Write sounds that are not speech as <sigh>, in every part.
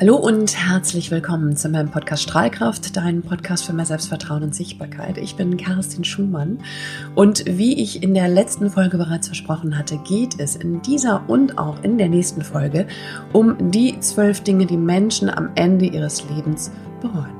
Hallo und herzlich willkommen zu meinem Podcast Strahlkraft, dein Podcast für mehr Selbstvertrauen und Sichtbarkeit. Ich bin Kerstin Schumann und wie ich in der letzten Folge bereits versprochen hatte, geht es in dieser und auch in der nächsten Folge um die zwölf Dinge, die Menschen am Ende ihres Lebens bereuen.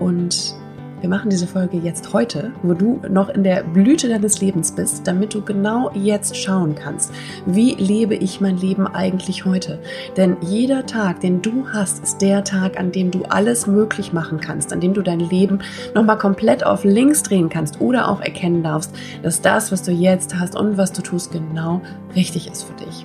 Und wir machen diese Folge jetzt heute, wo du noch in der Blüte deines Lebens bist, damit du genau jetzt schauen kannst, wie lebe ich mein Leben eigentlich heute? Denn jeder Tag, den du hast, ist der Tag, an dem du alles möglich machen kannst, an dem du dein Leben nochmal komplett auf links drehen kannst oder auch erkennen darfst, dass das, was du jetzt hast und was du tust, genau richtig ist für dich.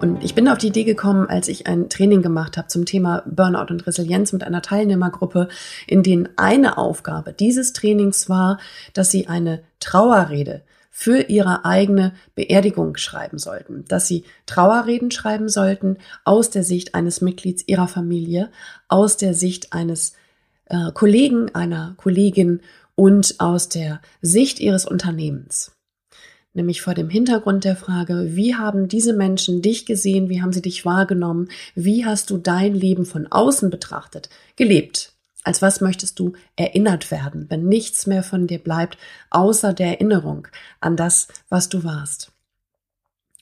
Und ich bin auf die Idee gekommen, als ich ein Training gemacht habe zum Thema Burnout und Resilienz mit einer Teilnehmergruppe, in denen eine Aufgabe dieses Trainings war, dass sie eine Trauerrede für ihre eigene Beerdigung schreiben sollten, dass sie Trauerreden schreiben sollten aus der Sicht eines Mitglieds ihrer Familie, aus der Sicht eines äh, Kollegen, einer Kollegin und aus der Sicht ihres Unternehmens nämlich vor dem Hintergrund der Frage, wie haben diese Menschen dich gesehen, wie haben sie dich wahrgenommen, wie hast du dein Leben von außen betrachtet, gelebt? Als was möchtest du erinnert werden, wenn nichts mehr von dir bleibt, außer der Erinnerung an das, was du warst?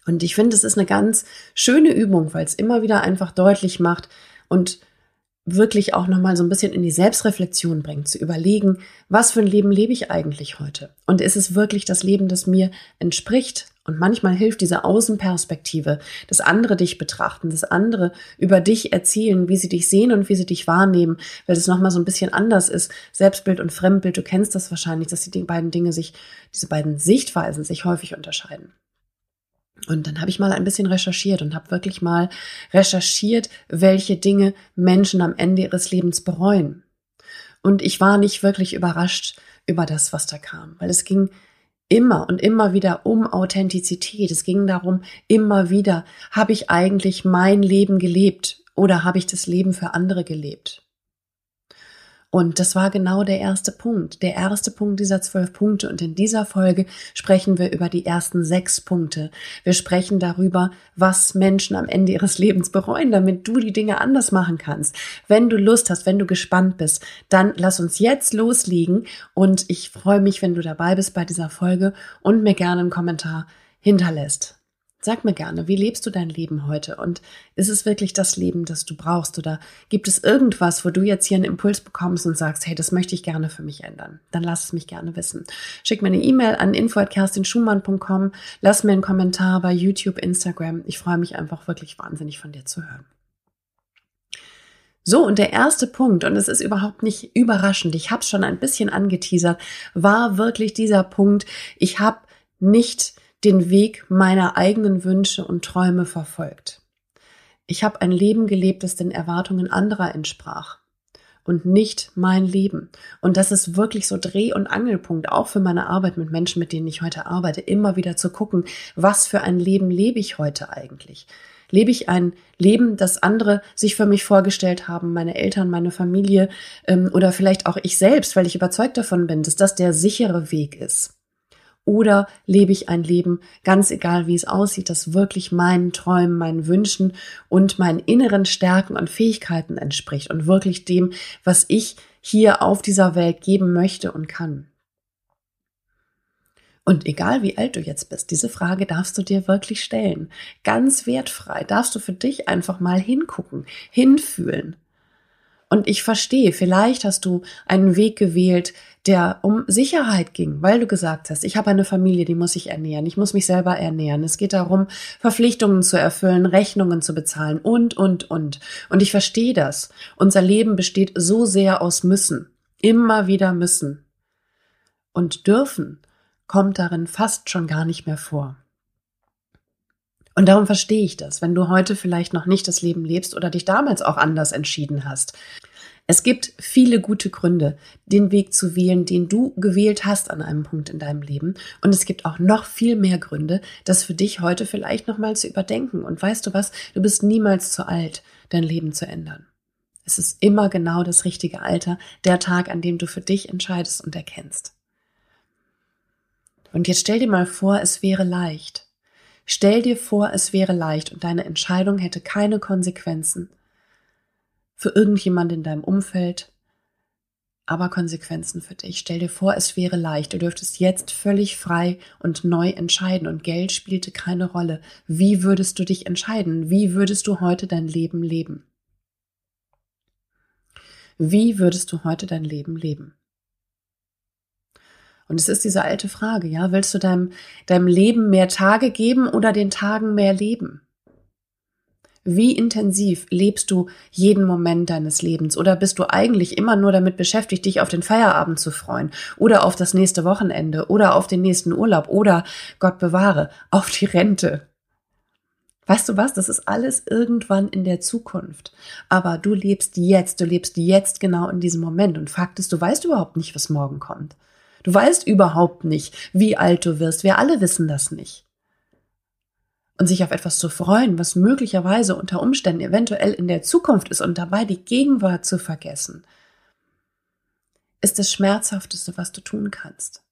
Und ich finde, es ist eine ganz schöne Übung, weil es immer wieder einfach deutlich macht und wirklich auch nochmal so ein bisschen in die Selbstreflexion bringt, zu überlegen, was für ein Leben lebe ich eigentlich heute? Und ist es wirklich das Leben, das mir entspricht? Und manchmal hilft diese Außenperspektive, das andere dich betrachten, das andere über dich erzählen, wie sie dich sehen und wie sie dich wahrnehmen, weil es nochmal so ein bisschen anders ist. Selbstbild und Fremdbild, du kennst das wahrscheinlich, dass die beiden Dinge sich, diese beiden Sichtweisen sich häufig unterscheiden. Und dann habe ich mal ein bisschen recherchiert und habe wirklich mal recherchiert, welche Dinge Menschen am Ende ihres Lebens bereuen. Und ich war nicht wirklich überrascht über das, was da kam, weil es ging immer und immer wieder um Authentizität. Es ging darum, immer wieder, habe ich eigentlich mein Leben gelebt oder habe ich das Leben für andere gelebt? Und das war genau der erste Punkt, der erste Punkt dieser zwölf Punkte. Und in dieser Folge sprechen wir über die ersten sechs Punkte. Wir sprechen darüber, was Menschen am Ende ihres Lebens bereuen, damit du die Dinge anders machen kannst. Wenn du Lust hast, wenn du gespannt bist, dann lass uns jetzt loslegen. Und ich freue mich, wenn du dabei bist bei dieser Folge und mir gerne einen Kommentar hinterlässt. Sag mir gerne, wie lebst du dein Leben heute? Und ist es wirklich das Leben, das du brauchst? Oder gibt es irgendwas, wo du jetzt hier einen Impuls bekommst und sagst, hey, das möchte ich gerne für mich ändern? Dann lass es mich gerne wissen. Schick mir eine E-Mail an info.kerstinschumann.com. Lass mir einen Kommentar bei YouTube, Instagram. Ich freue mich einfach wirklich wahnsinnig von dir zu hören. So, und der erste Punkt, und es ist überhaupt nicht überraschend, ich habe es schon ein bisschen angeteasert, war wirklich dieser Punkt, ich habe nicht den Weg meiner eigenen Wünsche und Träume verfolgt. Ich habe ein Leben gelebt, das den Erwartungen anderer entsprach und nicht mein Leben. Und das ist wirklich so Dreh- und Angelpunkt, auch für meine Arbeit mit Menschen, mit denen ich heute arbeite, immer wieder zu gucken, was für ein Leben lebe ich heute eigentlich? Lebe ich ein Leben, das andere sich für mich vorgestellt haben, meine Eltern, meine Familie ähm, oder vielleicht auch ich selbst, weil ich überzeugt davon bin, dass das der sichere Weg ist? Oder lebe ich ein Leben, ganz egal wie es aussieht, das wirklich meinen Träumen, meinen Wünschen und meinen inneren Stärken und Fähigkeiten entspricht und wirklich dem, was ich hier auf dieser Welt geben möchte und kann. Und egal wie alt du jetzt bist, diese Frage darfst du dir wirklich stellen. Ganz wertfrei darfst du für dich einfach mal hingucken, hinfühlen. Und ich verstehe, vielleicht hast du einen Weg gewählt, der um Sicherheit ging, weil du gesagt hast, ich habe eine Familie, die muss ich ernähren, ich muss mich selber ernähren. Es geht darum, Verpflichtungen zu erfüllen, Rechnungen zu bezahlen und, und, und. Und ich verstehe das. Unser Leben besteht so sehr aus müssen. Immer wieder müssen. Und dürfen kommt darin fast schon gar nicht mehr vor. Und darum verstehe ich das, wenn du heute vielleicht noch nicht das Leben lebst oder dich damals auch anders entschieden hast. Es gibt viele gute Gründe, den Weg zu wählen, den du gewählt hast an einem Punkt in deinem Leben. Und es gibt auch noch viel mehr Gründe, das für dich heute vielleicht nochmal zu überdenken. Und weißt du was? Du bist niemals zu alt, dein Leben zu ändern. Es ist immer genau das richtige Alter, der Tag, an dem du für dich entscheidest und erkennst. Und jetzt stell dir mal vor, es wäre leicht. Stell dir vor, es wäre leicht und deine Entscheidung hätte keine Konsequenzen für irgendjemand in deinem Umfeld, aber Konsequenzen für dich. Stell dir vor, es wäre leicht. Du dürftest jetzt völlig frei und neu entscheiden und Geld spielte keine Rolle. Wie würdest du dich entscheiden? Wie würdest du heute dein Leben leben? Wie würdest du heute dein Leben leben? Und es ist diese alte Frage, ja, willst du deinem, deinem Leben mehr Tage geben oder den Tagen mehr Leben? Wie intensiv lebst du jeden Moment deines Lebens? Oder bist du eigentlich immer nur damit beschäftigt, dich auf den Feierabend zu freuen? Oder auf das nächste Wochenende? Oder auf den nächsten Urlaub? Oder, Gott bewahre, auf die Rente? Weißt du was? Das ist alles irgendwann in der Zukunft. Aber du lebst jetzt, du lebst jetzt genau in diesem Moment. Und Fakt ist, du weißt überhaupt nicht, was morgen kommt. Du weißt überhaupt nicht, wie alt du wirst. Wir alle wissen das nicht und sich auf etwas zu freuen, was möglicherweise unter Umständen eventuell in der Zukunft ist und dabei die Gegenwart zu vergessen, ist das Schmerzhafteste, was du tun kannst,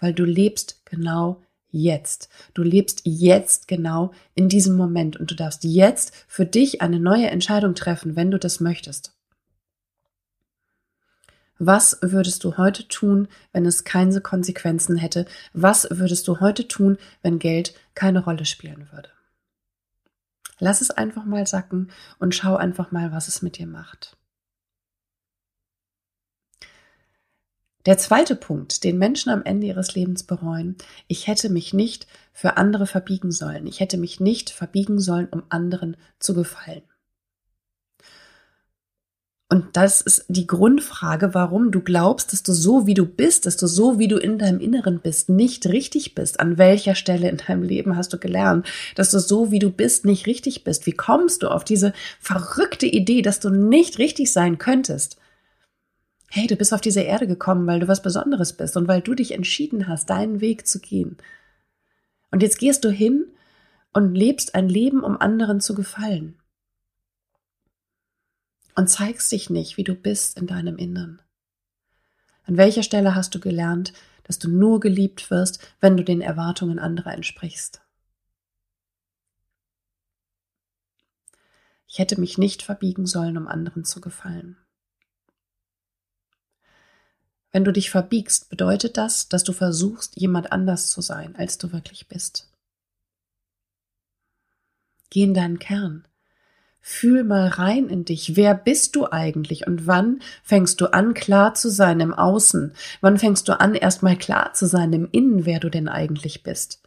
weil du lebst genau jetzt. Du lebst jetzt genau in diesem Moment und du darfst jetzt für dich eine neue Entscheidung treffen, wenn du das möchtest. Was würdest du heute tun, wenn es keine Konsequenzen hätte? Was würdest du heute tun, wenn Geld keine Rolle spielen würde? Lass es einfach mal sacken und schau einfach mal, was es mit dir macht. Der zweite Punkt, den Menschen am Ende ihres Lebens bereuen, ich hätte mich nicht für andere verbiegen sollen. Ich hätte mich nicht verbiegen sollen, um anderen zu gefallen. Und das ist die Grundfrage, warum du glaubst, dass du so wie du bist, dass du so wie du in deinem Inneren bist, nicht richtig bist. An welcher Stelle in deinem Leben hast du gelernt, dass du so wie du bist, nicht richtig bist? Wie kommst du auf diese verrückte Idee, dass du nicht richtig sein könntest? Hey, du bist auf diese Erde gekommen, weil du was Besonderes bist und weil du dich entschieden hast, deinen Weg zu gehen. Und jetzt gehst du hin und lebst ein Leben, um anderen zu gefallen und zeigst dich nicht, wie du bist in deinem Innern. An welcher Stelle hast du gelernt, dass du nur geliebt wirst, wenn du den Erwartungen anderer entsprichst? Ich hätte mich nicht verbiegen sollen, um anderen zu gefallen. Wenn du dich verbiegst, bedeutet das, dass du versuchst, jemand anders zu sein, als du wirklich bist. Geh in deinen Kern. Fühl mal rein in dich. Wer bist du eigentlich und wann fängst du an, klar zu sein im Außen? Wann fängst du an, erstmal klar zu sein im Innen, wer du denn eigentlich bist?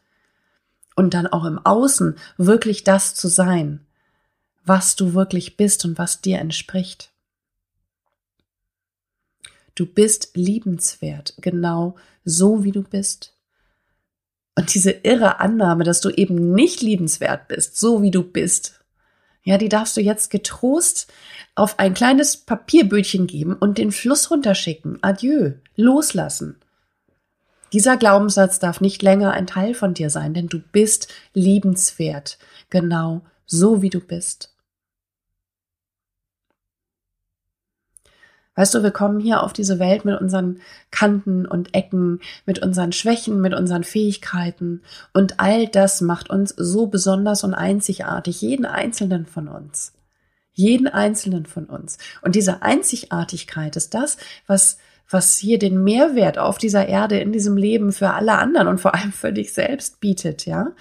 Und dann auch im Außen wirklich das zu sein, was du wirklich bist und was dir entspricht. Du bist liebenswert, genau so wie du bist. Und diese irre Annahme, dass du eben nicht liebenswert bist, so wie du bist, ja, die darfst du jetzt getrost auf ein kleines Papierbötchen geben und den Fluss runterschicken. Adieu. Loslassen. Dieser Glaubenssatz darf nicht länger ein Teil von dir sein, denn du bist liebenswert. Genau so wie du bist. Weißt du, wir kommen hier auf diese Welt mit unseren Kanten und Ecken, mit unseren Schwächen, mit unseren Fähigkeiten. Und all das macht uns so besonders und einzigartig, jeden einzelnen von uns. Jeden einzelnen von uns. Und diese Einzigartigkeit ist das, was was hier den Mehrwert auf dieser Erde in diesem Leben für alle anderen und vor allem für dich selbst bietet, ja?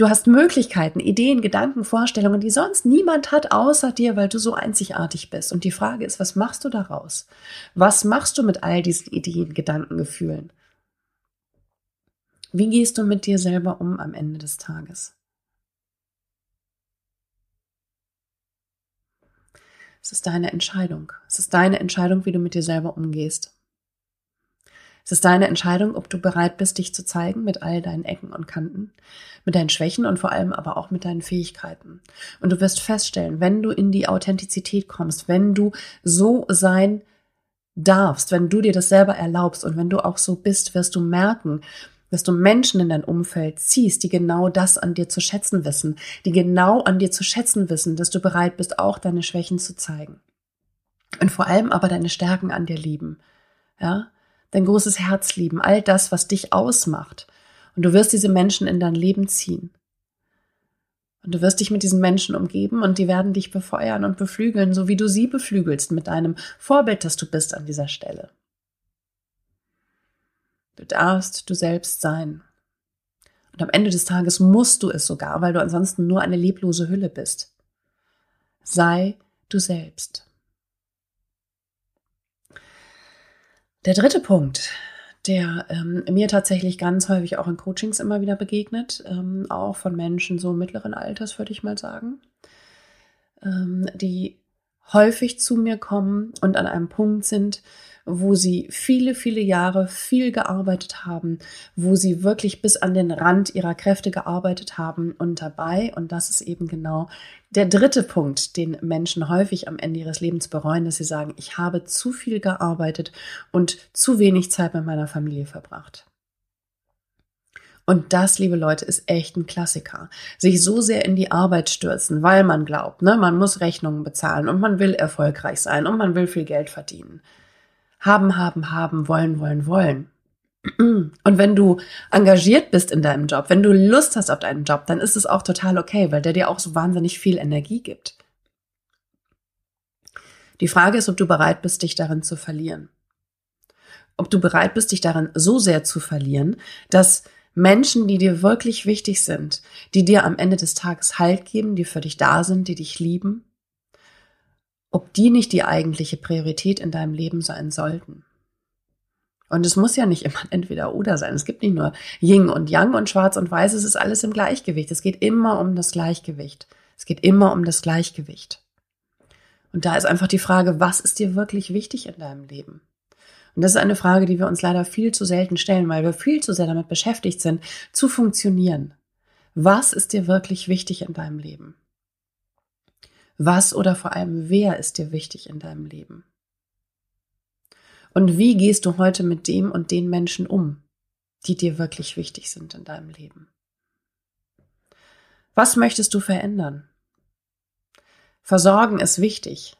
Du hast Möglichkeiten, Ideen, Gedanken, Vorstellungen, die sonst niemand hat außer dir, weil du so einzigartig bist. Und die Frage ist, was machst du daraus? Was machst du mit all diesen Ideen, Gedanken, Gefühlen? Wie gehst du mit dir selber um am Ende des Tages? Es ist deine Entscheidung. Es ist deine Entscheidung, wie du mit dir selber umgehst. Es ist deine Entscheidung, ob du bereit bist, dich zu zeigen mit all deinen Ecken und Kanten, mit deinen Schwächen und vor allem aber auch mit deinen Fähigkeiten. Und du wirst feststellen, wenn du in die Authentizität kommst, wenn du so sein darfst, wenn du dir das selber erlaubst und wenn du auch so bist, wirst du merken, dass du Menschen in dein Umfeld ziehst, die genau das an dir zu schätzen wissen, die genau an dir zu schätzen wissen, dass du bereit bist, auch deine Schwächen zu zeigen. Und vor allem aber deine Stärken an dir lieben. Ja? Dein großes Herz lieben, all das, was dich ausmacht. Und du wirst diese Menschen in dein Leben ziehen. Und du wirst dich mit diesen Menschen umgeben und die werden dich befeuern und beflügeln, so wie du sie beflügelst mit deinem Vorbild, das du bist an dieser Stelle. Du darfst du selbst sein. Und am Ende des Tages musst du es sogar, weil du ansonsten nur eine leblose Hülle bist. Sei du selbst. Der dritte Punkt, der ähm, mir tatsächlich ganz häufig auch in Coachings immer wieder begegnet, ähm, auch von Menschen so mittleren Alters, würde ich mal sagen, ähm, die häufig zu mir kommen und an einem Punkt sind, wo sie viele, viele Jahre viel gearbeitet haben, wo sie wirklich bis an den Rand ihrer Kräfte gearbeitet haben und dabei, und das ist eben genau der dritte Punkt, den Menschen häufig am Ende ihres Lebens bereuen, dass sie sagen, ich habe zu viel gearbeitet und zu wenig Zeit mit meiner Familie verbracht. Und das, liebe Leute, ist echt ein Klassiker. Sich so sehr in die Arbeit stürzen, weil man glaubt, ne, man muss Rechnungen bezahlen und man will erfolgreich sein und man will viel Geld verdienen. Haben, haben, haben, wollen, wollen, wollen. Und wenn du engagiert bist in deinem Job, wenn du Lust hast auf deinen Job, dann ist es auch total okay, weil der dir auch so wahnsinnig viel Energie gibt. Die Frage ist, ob du bereit bist, dich darin zu verlieren. Ob du bereit bist, dich darin so sehr zu verlieren, dass Menschen, die dir wirklich wichtig sind, die dir am Ende des Tages Halt geben, die für dich da sind, die dich lieben, ob die nicht die eigentliche Priorität in deinem Leben sein sollten. Und es muss ja nicht immer <laughs> entweder oder sein. Es gibt nicht nur Ying und Yang und Schwarz und Weiß. Es ist alles im Gleichgewicht. Es geht immer um das Gleichgewicht. Es geht immer um das Gleichgewicht. Und da ist einfach die Frage, was ist dir wirklich wichtig in deinem Leben? Und das ist eine Frage, die wir uns leider viel zu selten stellen, weil wir viel zu sehr damit beschäftigt sind, zu funktionieren. Was ist dir wirklich wichtig in deinem Leben? Was oder vor allem wer ist dir wichtig in deinem Leben? Und wie gehst du heute mit dem und den Menschen um, die dir wirklich wichtig sind in deinem Leben? Was möchtest du verändern? Versorgen ist wichtig.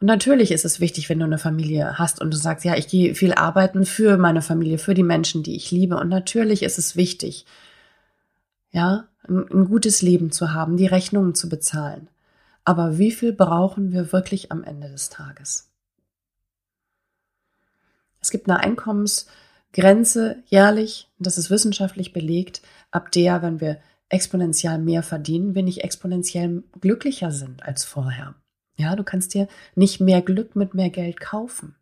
Und natürlich ist es wichtig, wenn du eine Familie hast und du sagst, ja, ich gehe viel arbeiten für meine Familie, für die Menschen, die ich liebe. Und natürlich ist es wichtig, ja, ein, ein gutes Leben zu haben, die Rechnungen zu bezahlen. Aber wie viel brauchen wir wirklich am Ende des Tages? Es gibt eine Einkommensgrenze jährlich, das ist wissenschaftlich belegt, ab der, wenn wir exponentiell mehr verdienen, wir nicht exponentiell glücklicher sind als vorher. Ja, du kannst dir nicht mehr Glück mit mehr Geld kaufen.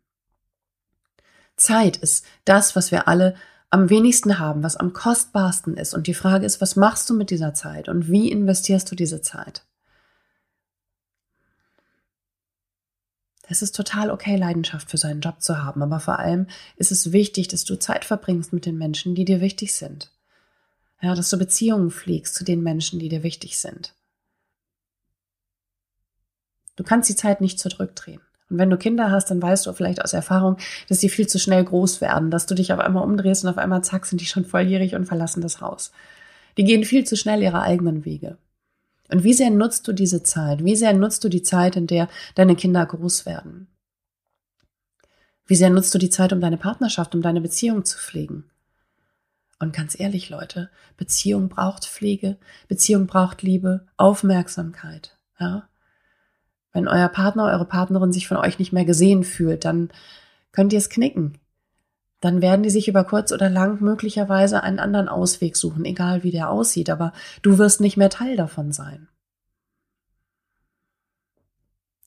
Zeit ist das, was wir alle am wenigsten haben, was am kostbarsten ist. Und die Frage ist, was machst du mit dieser Zeit und wie investierst du diese Zeit? Es ist total okay, Leidenschaft für seinen Job zu haben, aber vor allem ist es wichtig, dass du Zeit verbringst mit den Menschen, die dir wichtig sind. Ja, dass du Beziehungen pflegst zu den Menschen, die dir wichtig sind. Du kannst die Zeit nicht zurückdrehen. Und wenn du Kinder hast, dann weißt du vielleicht aus Erfahrung, dass sie viel zu schnell groß werden, dass du dich auf einmal umdrehst und auf einmal zack sind die schon volljährig und verlassen das Haus. Die gehen viel zu schnell ihre eigenen Wege. Und wie sehr nutzt du diese Zeit? Wie sehr nutzt du die Zeit, in der deine Kinder groß werden? Wie sehr nutzt du die Zeit, um deine Partnerschaft, um deine Beziehung zu pflegen? Und ganz ehrlich, Leute, Beziehung braucht Pflege, Beziehung braucht Liebe, Aufmerksamkeit, ja? Wenn euer Partner, eure Partnerin sich von euch nicht mehr gesehen fühlt, dann könnt ihr es knicken dann werden die sich über kurz oder lang möglicherweise einen anderen Ausweg suchen, egal wie der aussieht, aber du wirst nicht mehr Teil davon sein.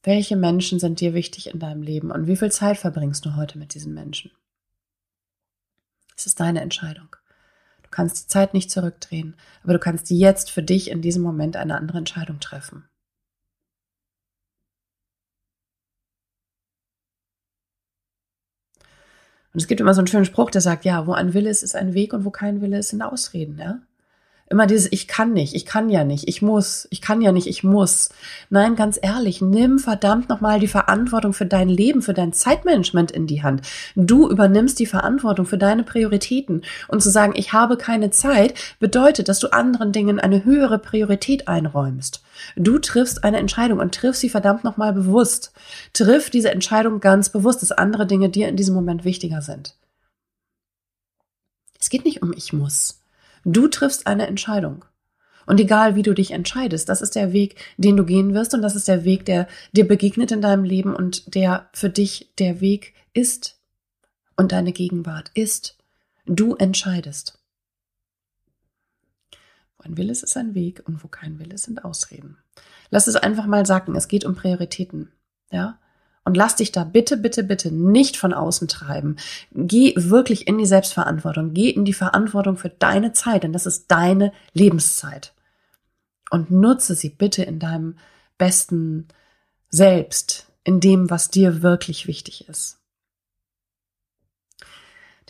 Welche Menschen sind dir wichtig in deinem Leben und wie viel Zeit verbringst du heute mit diesen Menschen? Es ist deine Entscheidung. Du kannst die Zeit nicht zurückdrehen, aber du kannst jetzt für dich in diesem Moment eine andere Entscheidung treffen. Und es gibt immer so einen schönen Spruch, der sagt, ja, wo ein Wille ist, ist ein Weg und wo kein Wille ist, sind Ausreden, ja. Immer dieses Ich kann nicht, ich kann ja nicht, ich muss, ich kann ja nicht, ich muss. Nein, ganz ehrlich, nimm verdammt nochmal die Verantwortung für dein Leben, für dein Zeitmanagement in die Hand. Du übernimmst die Verantwortung für deine Prioritäten. Und zu sagen, ich habe keine Zeit, bedeutet, dass du anderen Dingen eine höhere Priorität einräumst. Du triffst eine Entscheidung und triff sie verdammt nochmal bewusst. Triff diese Entscheidung ganz bewusst, dass andere Dinge dir in diesem Moment wichtiger sind. Es geht nicht um ich muss. Du triffst eine Entscheidung. Und egal, wie du dich entscheidest, das ist der Weg, den du gehen wirst und das ist der Weg, der dir begegnet in deinem Leben und der für dich der Weg ist und deine Gegenwart ist. Du entscheidest. Wo ein Wille ist, ist ein Weg und wo kein Wille ist, sind Ausreden. Lass es einfach mal sagen, es geht um Prioritäten. Ja? Und lass dich da bitte, bitte, bitte nicht von außen treiben. Geh wirklich in die Selbstverantwortung. Geh in die Verantwortung für deine Zeit, denn das ist deine Lebenszeit. Und nutze sie bitte in deinem besten Selbst, in dem, was dir wirklich wichtig ist.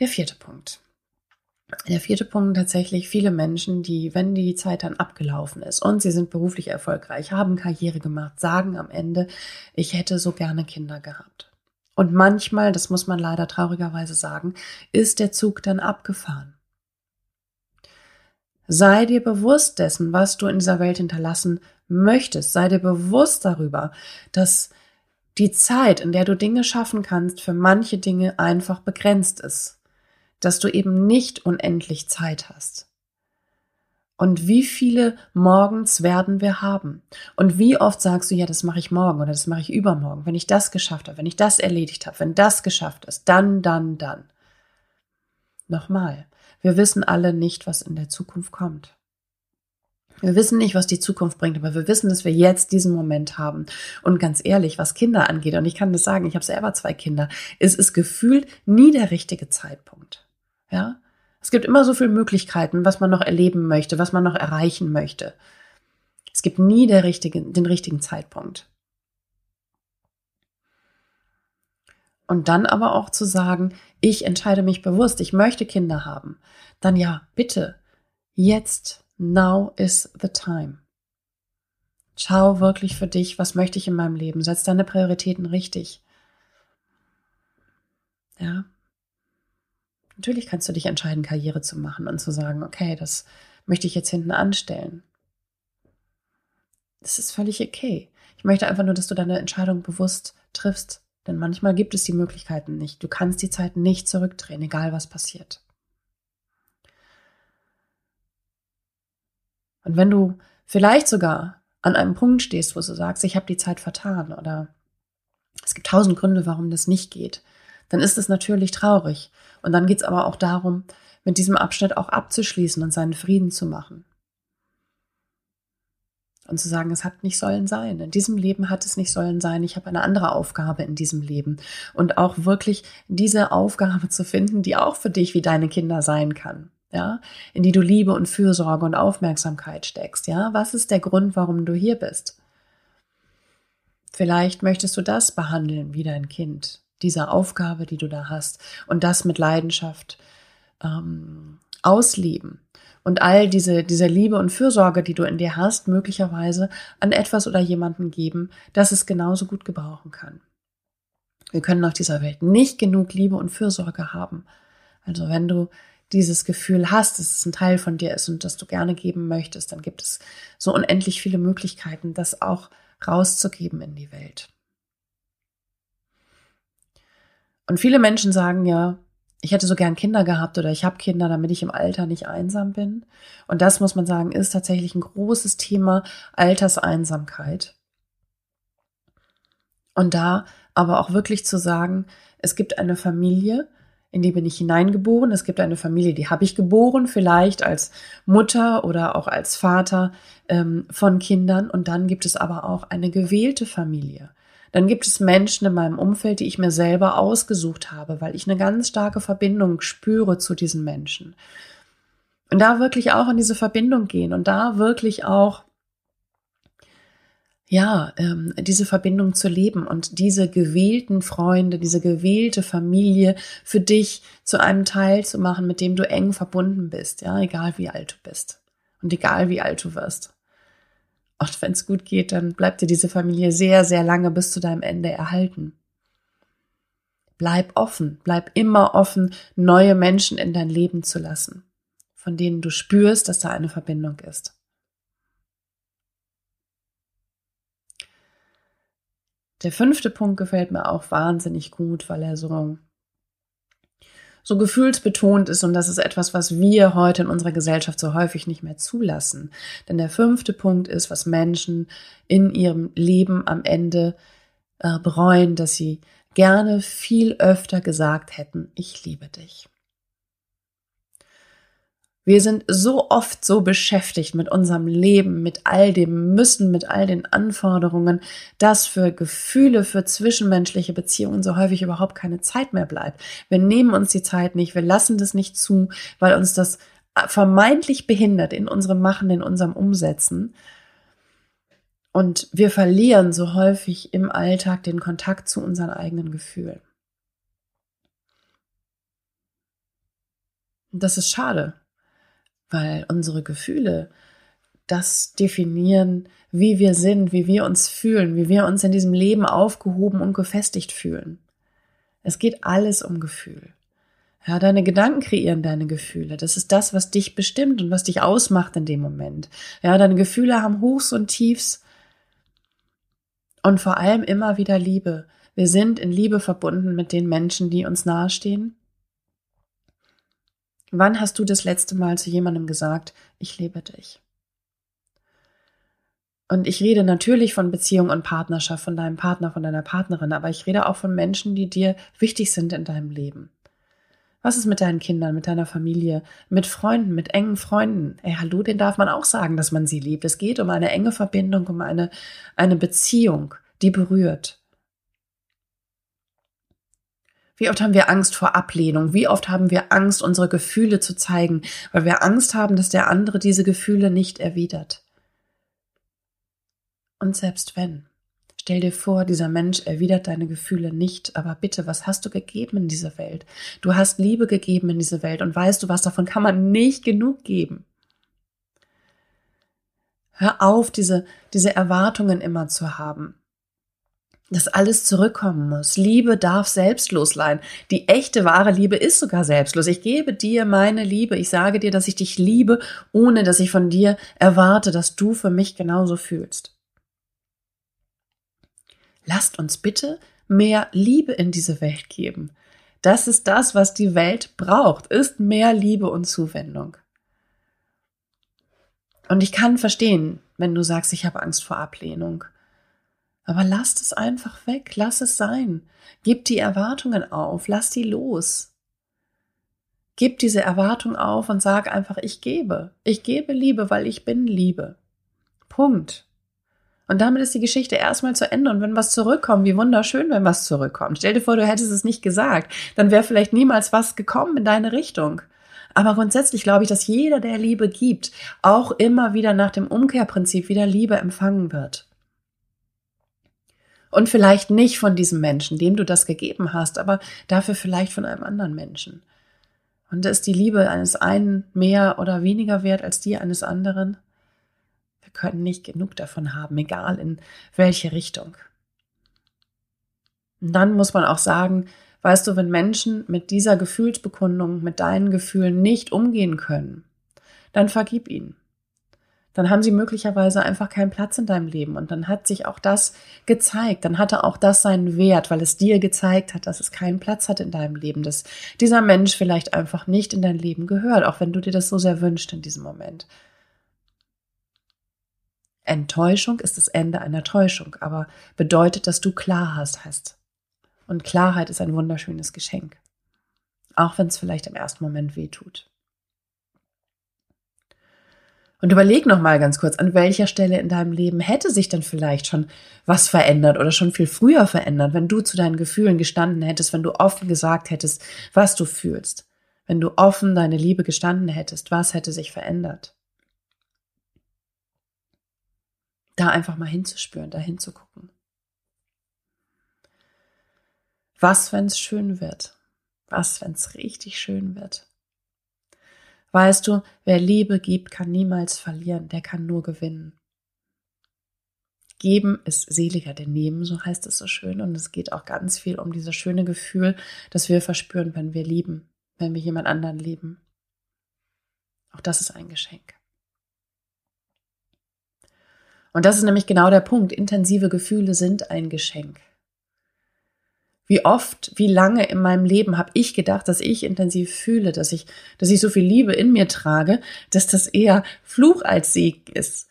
Der vierte Punkt. Der vierte Punkt tatsächlich viele Menschen, die, wenn die Zeit dann abgelaufen ist und sie sind beruflich erfolgreich, haben Karriere gemacht, sagen am Ende, ich hätte so gerne Kinder gehabt. Und manchmal, das muss man leider traurigerweise sagen, ist der Zug dann abgefahren. Sei dir bewusst dessen, was du in dieser Welt hinterlassen möchtest. Sei dir bewusst darüber, dass die Zeit, in der du Dinge schaffen kannst, für manche Dinge einfach begrenzt ist dass du eben nicht unendlich Zeit hast. Und wie viele Morgens werden wir haben? Und wie oft sagst du, ja, das mache ich morgen oder das mache ich übermorgen, wenn ich das geschafft habe, wenn ich das erledigt habe, wenn das geschafft ist, dann, dann, dann. Nochmal, wir wissen alle nicht, was in der Zukunft kommt. Wir wissen nicht, was die Zukunft bringt, aber wir wissen, dass wir jetzt diesen Moment haben. Und ganz ehrlich, was Kinder angeht, und ich kann das sagen, ich habe selber zwei Kinder, ist es gefühlt nie der richtige Zeitpunkt. Ja? Es gibt immer so viele Möglichkeiten, was man noch erleben möchte, was man noch erreichen möchte. Es gibt nie der richtige, den richtigen Zeitpunkt. Und dann aber auch zu sagen, ich entscheide mich bewusst, ich möchte Kinder haben. Dann ja, bitte, jetzt, now is the time. Schau wirklich für dich, was möchte ich in meinem Leben. Setz deine Prioritäten richtig. Ja, Natürlich kannst du dich entscheiden, Karriere zu machen und zu sagen, okay, das möchte ich jetzt hinten anstellen. Das ist völlig okay. Ich möchte einfach nur, dass du deine Entscheidung bewusst triffst, denn manchmal gibt es die Möglichkeiten nicht. Du kannst die Zeit nicht zurückdrehen, egal was passiert. Und wenn du vielleicht sogar an einem Punkt stehst, wo du sagst, ich habe die Zeit vertan oder es gibt tausend Gründe, warum das nicht geht, dann ist es natürlich traurig. Und dann geht es aber auch darum, mit diesem Abschnitt auch abzuschließen und seinen Frieden zu machen. Und zu sagen, es hat nicht sollen sein. In diesem Leben hat es nicht sollen sein. Ich habe eine andere Aufgabe in diesem Leben. Und auch wirklich diese Aufgabe zu finden, die auch für dich wie deine Kinder sein kann. Ja, in die du Liebe und Fürsorge und Aufmerksamkeit steckst. Ja, was ist der Grund, warum du hier bist? Vielleicht möchtest du das behandeln wie dein Kind dieser Aufgabe, die du da hast und das mit Leidenschaft ähm, ausleben und all diese, diese Liebe und Fürsorge, die du in dir hast, möglicherweise an etwas oder jemanden geben, das es genauso gut gebrauchen kann. Wir können auf dieser Welt nicht genug Liebe und Fürsorge haben. Also wenn du dieses Gefühl hast, dass es ein Teil von dir ist und dass du gerne geben möchtest, dann gibt es so unendlich viele Möglichkeiten, das auch rauszugeben in die Welt. Und viele Menschen sagen ja, ich hätte so gern Kinder gehabt oder ich habe Kinder, damit ich im Alter nicht einsam bin. Und das muss man sagen, ist tatsächlich ein großes Thema Alterseinsamkeit. Und da aber auch wirklich zu sagen, es gibt eine Familie, in die bin ich hineingeboren. Es gibt eine Familie, die habe ich geboren, vielleicht als Mutter oder auch als Vater ähm, von Kindern. Und dann gibt es aber auch eine gewählte Familie. Dann gibt es Menschen in meinem Umfeld, die ich mir selber ausgesucht habe, weil ich eine ganz starke Verbindung spüre zu diesen Menschen. Und da wirklich auch in diese Verbindung gehen und da wirklich auch ja, ähm, diese Verbindung zu leben und diese gewählten Freunde, diese gewählte Familie für dich zu einem Teil zu machen, mit dem du eng verbunden bist, ja, egal wie alt du bist und egal wie alt du wirst. Und wenn es gut geht, dann bleibt dir diese Familie sehr, sehr lange bis zu deinem Ende erhalten. Bleib offen, bleib immer offen, neue Menschen in dein Leben zu lassen, von denen du spürst, dass da eine Verbindung ist. Der fünfte Punkt gefällt mir auch wahnsinnig gut, weil er so so gefühlsbetont ist und das ist etwas, was wir heute in unserer Gesellschaft so häufig nicht mehr zulassen. Denn der fünfte Punkt ist, was Menschen in ihrem Leben am Ende äh, bereuen, dass sie gerne viel öfter gesagt hätten, ich liebe dich. Wir sind so oft so beschäftigt mit unserem Leben, mit all dem Müssen, mit all den Anforderungen, dass für Gefühle, für zwischenmenschliche Beziehungen so häufig überhaupt keine Zeit mehr bleibt. Wir nehmen uns die Zeit nicht, wir lassen das nicht zu, weil uns das vermeintlich behindert in unserem Machen, in unserem Umsetzen. Und wir verlieren so häufig im Alltag den Kontakt zu unseren eigenen Gefühlen. Das ist schade, weil unsere Gefühle das definieren, wie wir sind, wie wir uns fühlen, wie wir uns in diesem Leben aufgehoben und gefestigt fühlen. Es geht alles um Gefühl. Ja, deine Gedanken kreieren deine Gefühle. Das ist das, was dich bestimmt und was dich ausmacht in dem Moment. Ja, deine Gefühle haben Hochs und Tiefs und vor allem immer wieder Liebe. Wir sind in Liebe verbunden mit den Menschen, die uns nahestehen Wann hast du das letzte Mal zu jemandem gesagt, ich liebe dich? Und ich rede natürlich von Beziehung und Partnerschaft, von deinem Partner, von deiner Partnerin, aber ich rede auch von Menschen, die dir wichtig sind in deinem Leben. Was ist mit deinen Kindern, mit deiner Familie, mit Freunden, mit engen Freunden? Ey, hallo, den darf man auch sagen, dass man sie liebt. Es geht um eine enge Verbindung, um eine, eine Beziehung, die berührt. Wie oft haben wir Angst vor Ablehnung? Wie oft haben wir Angst, unsere Gefühle zu zeigen, weil wir Angst haben, dass der andere diese Gefühle nicht erwidert? Und selbst wenn, stell dir vor, dieser Mensch erwidert deine Gefühle nicht, aber bitte, was hast du gegeben in dieser Welt? Du hast Liebe gegeben in diese Welt und weißt du was, davon kann man nicht genug geben. Hör auf, diese, diese Erwartungen immer zu haben dass alles zurückkommen muss. Liebe darf selbstlos sein. Die echte wahre Liebe ist sogar selbstlos. Ich gebe dir meine Liebe. Ich sage dir, dass ich dich liebe, ohne dass ich von dir erwarte, dass du für mich genauso fühlst. Lasst uns bitte mehr Liebe in diese Welt geben. Das ist das, was die Welt braucht, ist mehr Liebe und Zuwendung. Und ich kann verstehen, wenn du sagst, ich habe Angst vor Ablehnung aber lasst es einfach weg, lass es sein. Gib die Erwartungen auf, lass die los. Gib diese Erwartung auf und sag einfach, ich gebe. Ich gebe Liebe, weil ich bin Liebe. Punkt. Und damit ist die Geschichte erstmal zu Ende. Und wenn was zurückkommt, wie wunderschön, wenn was zurückkommt. Stell dir vor, du hättest es nicht gesagt. Dann wäre vielleicht niemals was gekommen in deine Richtung. Aber grundsätzlich glaube ich, dass jeder, der Liebe gibt, auch immer wieder nach dem Umkehrprinzip wieder Liebe empfangen wird. Und vielleicht nicht von diesem Menschen, dem du das gegeben hast, aber dafür vielleicht von einem anderen Menschen. Und ist die Liebe eines einen mehr oder weniger wert als die eines anderen? Wir können nicht genug davon haben, egal in welche Richtung. Und dann muss man auch sagen, weißt du, wenn Menschen mit dieser Gefühlsbekundung, mit deinen Gefühlen nicht umgehen können, dann vergib ihnen dann haben sie möglicherweise einfach keinen Platz in deinem Leben. Und dann hat sich auch das gezeigt. Dann hatte auch das seinen Wert, weil es dir gezeigt hat, dass es keinen Platz hat in deinem Leben, dass dieser Mensch vielleicht einfach nicht in dein Leben gehört, auch wenn du dir das so sehr wünschst in diesem Moment. Enttäuschung ist das Ende einer Täuschung, aber bedeutet, dass du klar hast. Und Klarheit ist ein wunderschönes Geschenk. Auch wenn es vielleicht im ersten Moment weh tut. Und überleg noch mal ganz kurz, an welcher Stelle in deinem Leben hätte sich denn vielleicht schon was verändert oder schon viel früher verändert, wenn du zu deinen Gefühlen gestanden hättest, wenn du offen gesagt hättest, was du fühlst, wenn du offen deine Liebe gestanden hättest, was hätte sich verändert? Da einfach mal hinzuspüren, da hinzugucken. Was, wenn es schön wird? Was, wenn es richtig schön wird? Weißt du, wer Liebe gibt, kann niemals verlieren, der kann nur gewinnen. Geben ist seliger denn nehmen, so heißt es so schön. Und es geht auch ganz viel um dieses schöne Gefühl, das wir verspüren, wenn wir lieben, wenn wir jemand anderen lieben. Auch das ist ein Geschenk. Und das ist nämlich genau der Punkt. Intensive Gefühle sind ein Geschenk. Wie oft, wie lange in meinem Leben habe ich gedacht, dass ich intensiv fühle, dass ich, dass ich so viel Liebe in mir trage, dass das eher Fluch als Sieg ist.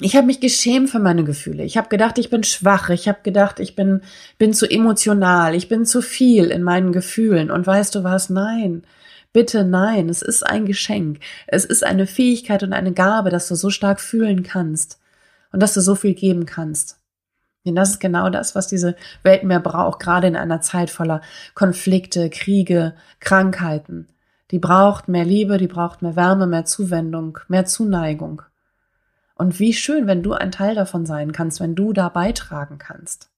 Ich habe mich geschämt für meine Gefühle. Ich habe gedacht, ich bin schwach. Ich habe gedacht, ich bin bin zu emotional. Ich bin zu viel in meinen Gefühlen. Und weißt du was? Nein. Bitte nein. Es ist ein Geschenk. Es ist eine Fähigkeit und eine Gabe, dass du so stark fühlen kannst und dass du so viel geben kannst. Denn das ist genau das, was diese Welt mehr braucht, gerade in einer Zeit voller Konflikte, Kriege, Krankheiten. Die braucht mehr Liebe, die braucht mehr Wärme, mehr Zuwendung, mehr Zuneigung. Und wie schön, wenn du ein Teil davon sein kannst, wenn du da beitragen kannst.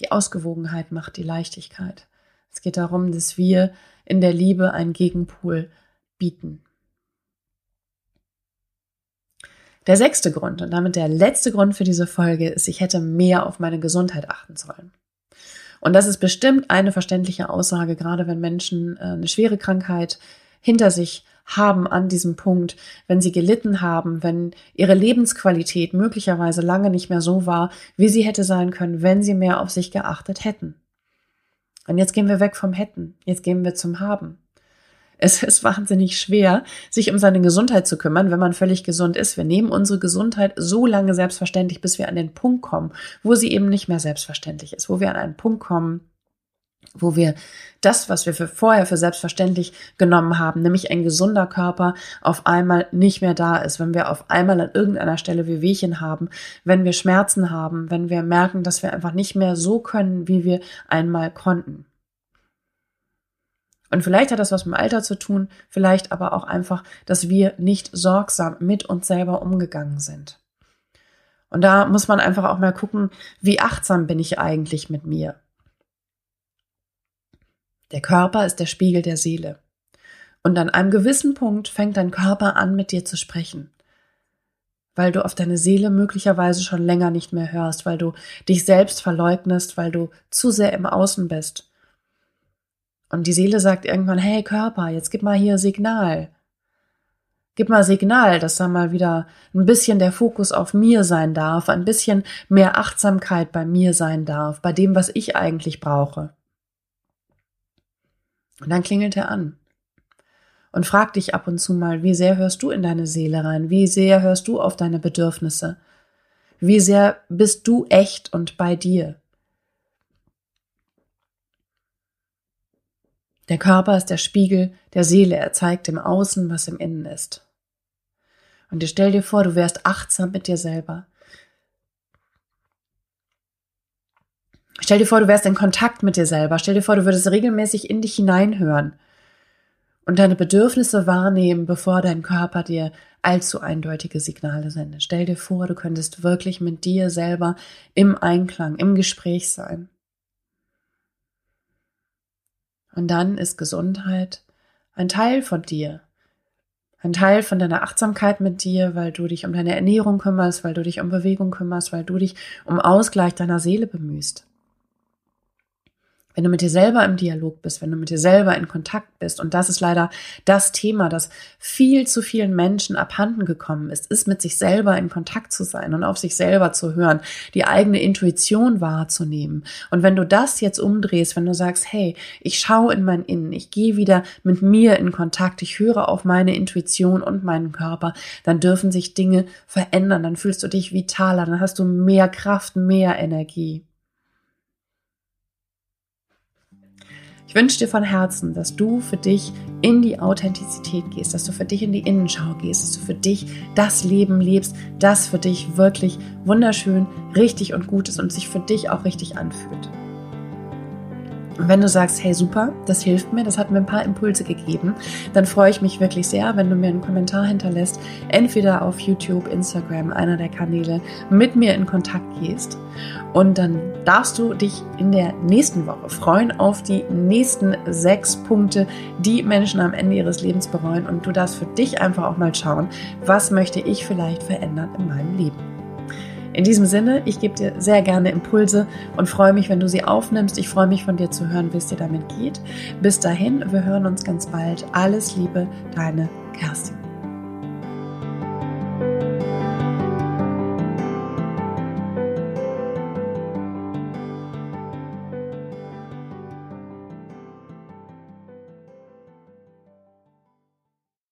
Die Ausgewogenheit macht die Leichtigkeit. Es geht darum, dass wir in der Liebe einen Gegenpol bieten. Der sechste Grund und damit der letzte Grund für diese Folge ist, ich hätte mehr auf meine Gesundheit achten sollen. Und das ist bestimmt eine verständliche Aussage, gerade wenn Menschen äh, eine schwere Krankheit hinter sich haben an diesem Punkt, wenn sie gelitten haben, wenn ihre Lebensqualität möglicherweise lange nicht mehr so war, wie sie hätte sein können, wenn sie mehr auf sich geachtet hätten. Und jetzt gehen wir weg vom Hätten, jetzt gehen wir zum Haben. Es ist wahnsinnig schwer, sich um seine Gesundheit zu kümmern, wenn man völlig gesund ist. Wir nehmen unsere Gesundheit so lange selbstverständlich, bis wir an den Punkt kommen, wo sie eben nicht mehr selbstverständlich ist, wo wir an einen Punkt kommen, wo wir das, was wir für vorher für selbstverständlich genommen haben, nämlich ein gesunder Körper, auf einmal nicht mehr da ist, wenn wir auf einmal an irgendeiner Stelle Wehwehchen haben, wenn wir Schmerzen haben, wenn wir merken, dass wir einfach nicht mehr so können, wie wir einmal konnten. Und vielleicht hat das was mit dem Alter zu tun, vielleicht aber auch einfach, dass wir nicht sorgsam mit uns selber umgegangen sind. Und da muss man einfach auch mal gucken, wie achtsam bin ich eigentlich mit mir. Der Körper ist der Spiegel der Seele. Und an einem gewissen Punkt fängt dein Körper an, mit dir zu sprechen. Weil du auf deine Seele möglicherweise schon länger nicht mehr hörst, weil du dich selbst verleugnest, weil du zu sehr im Außen bist und die Seele sagt irgendwann, hey Körper, jetzt gib mal hier Signal. Gib mal Signal, dass da mal wieder ein bisschen der Fokus auf mir sein darf, ein bisschen mehr Achtsamkeit bei mir sein darf, bei dem, was ich eigentlich brauche. Und dann klingelt er an und fragt dich ab und zu mal, wie sehr hörst du in deine Seele rein? Wie sehr hörst du auf deine Bedürfnisse? Wie sehr bist du echt und bei dir? Der Körper ist der Spiegel der Seele, er zeigt im Außen, was im Innen ist. Und dir stell dir vor, du wärst achtsam mit dir selber. Stell dir vor, du wärst in Kontakt mit dir selber. Stell dir vor, du würdest regelmäßig in dich hineinhören und deine Bedürfnisse wahrnehmen, bevor dein Körper dir allzu eindeutige Signale sendet. Stell dir vor, du könntest wirklich mit dir selber im Einklang, im Gespräch sein. Und dann ist Gesundheit ein Teil von dir. Ein Teil von deiner Achtsamkeit mit dir, weil du dich um deine Ernährung kümmerst, weil du dich um Bewegung kümmerst, weil du dich um Ausgleich deiner Seele bemühst wenn du mit dir selber im Dialog bist, wenn du mit dir selber in Kontakt bist. Und das ist leider das Thema, das viel zu vielen Menschen abhanden gekommen ist, ist mit sich selber in Kontakt zu sein und auf sich selber zu hören, die eigene Intuition wahrzunehmen. Und wenn du das jetzt umdrehst, wenn du sagst, hey, ich schaue in mein Innen, ich gehe wieder mit mir in Kontakt, ich höre auf meine Intuition und meinen Körper, dann dürfen sich Dinge verändern, dann fühlst du dich vitaler, dann hast du mehr Kraft, mehr Energie. Ich wünsche dir von Herzen, dass du für dich in die Authentizität gehst, dass du für dich in die Innenschau gehst, dass du für dich das Leben lebst, das für dich wirklich wunderschön, richtig und gut ist und sich für dich auch richtig anfühlt. Wenn du sagst, hey super, das hilft mir, das hat mir ein paar Impulse gegeben, dann freue ich mich wirklich sehr, wenn du mir einen Kommentar hinterlässt, entweder auf YouTube, Instagram, einer der Kanäle, mit mir in Kontakt gehst. Und dann darfst du dich in der nächsten Woche freuen auf die nächsten sechs Punkte, die Menschen am Ende ihres Lebens bereuen. Und du darfst für dich einfach auch mal schauen, was möchte ich vielleicht verändern in meinem Leben. In diesem Sinne, ich gebe dir sehr gerne Impulse und freue mich, wenn du sie aufnimmst. Ich freue mich von dir zu hören, wie es dir damit geht. Bis dahin, wir hören uns ganz bald. Alles Liebe, deine Kerstin.